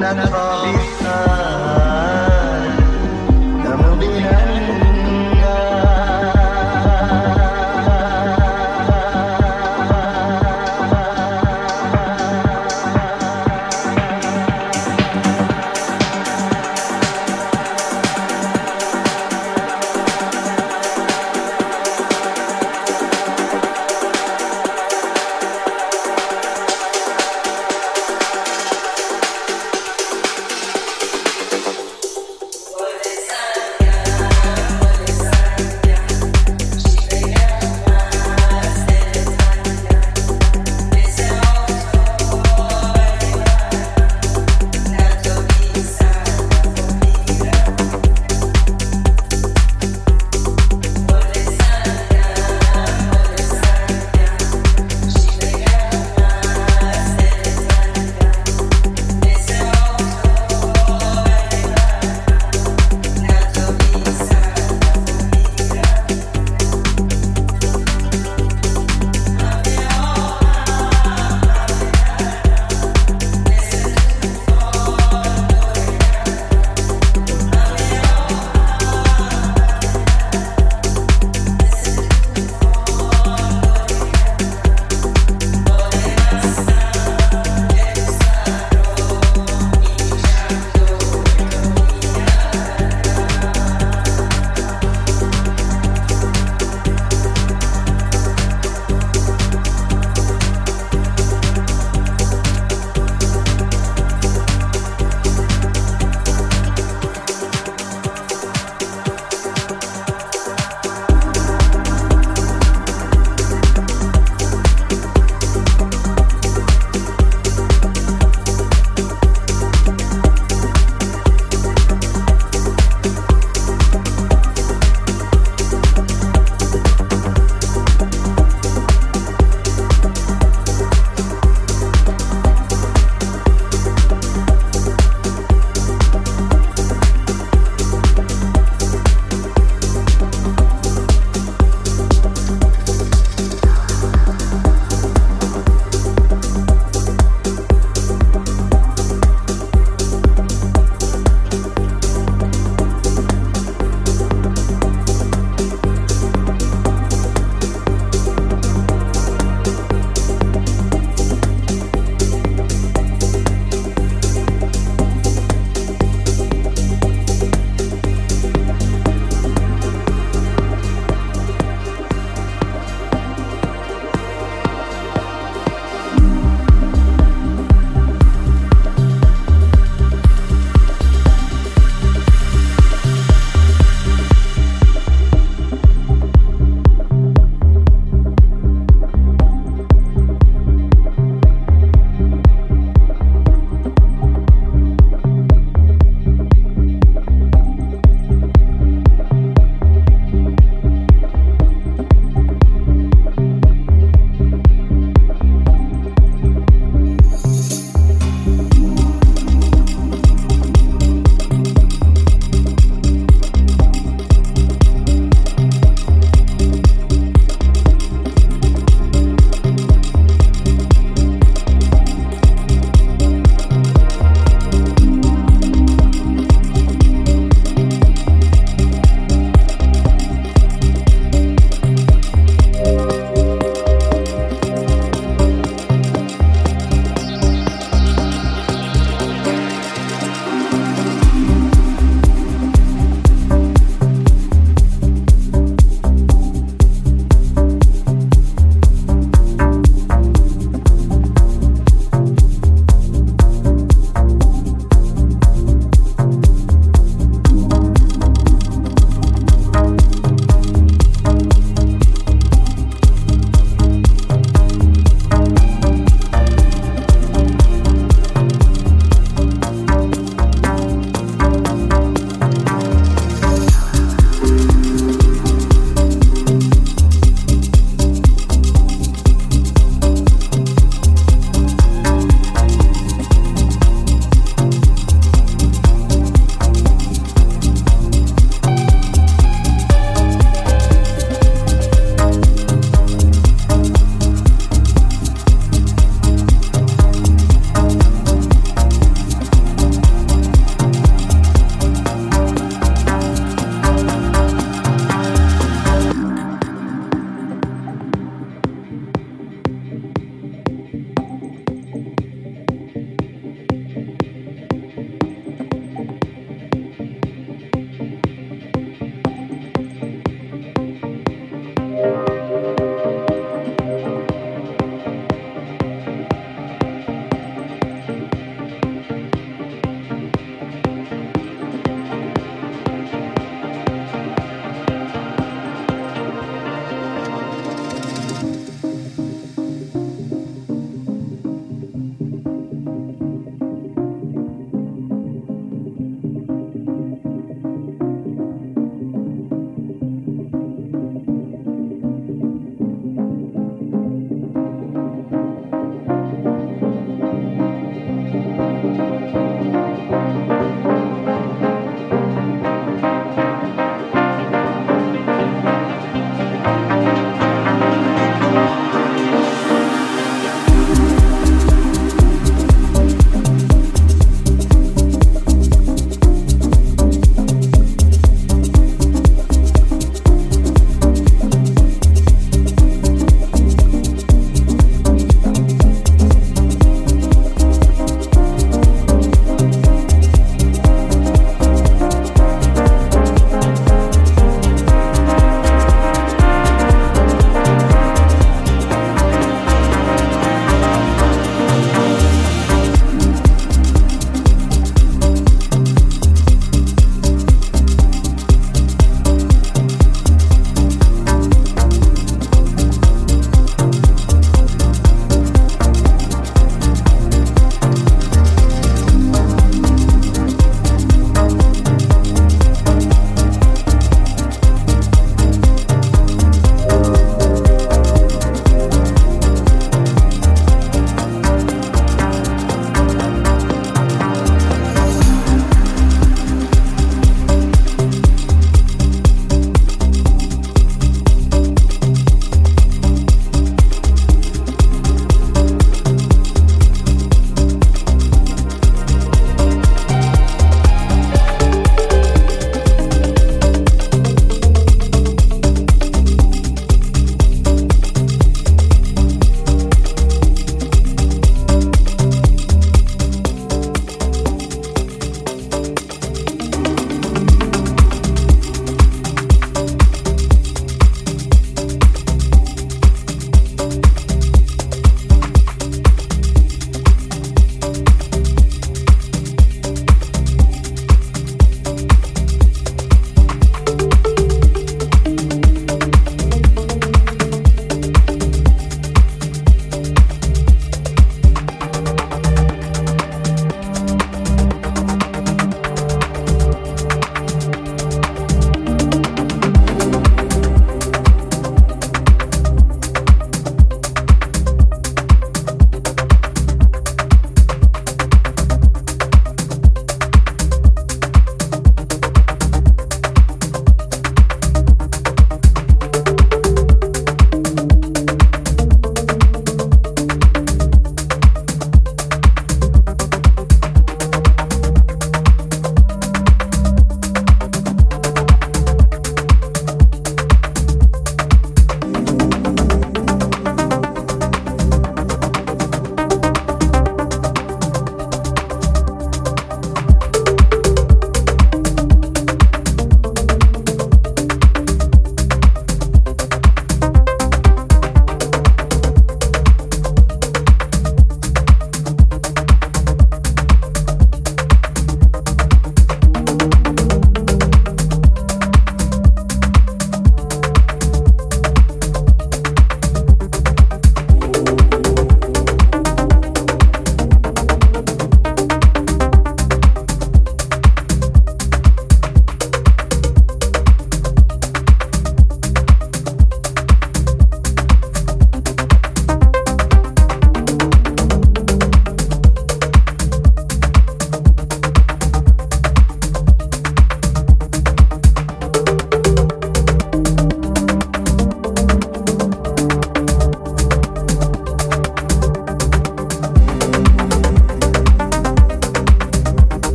na na na.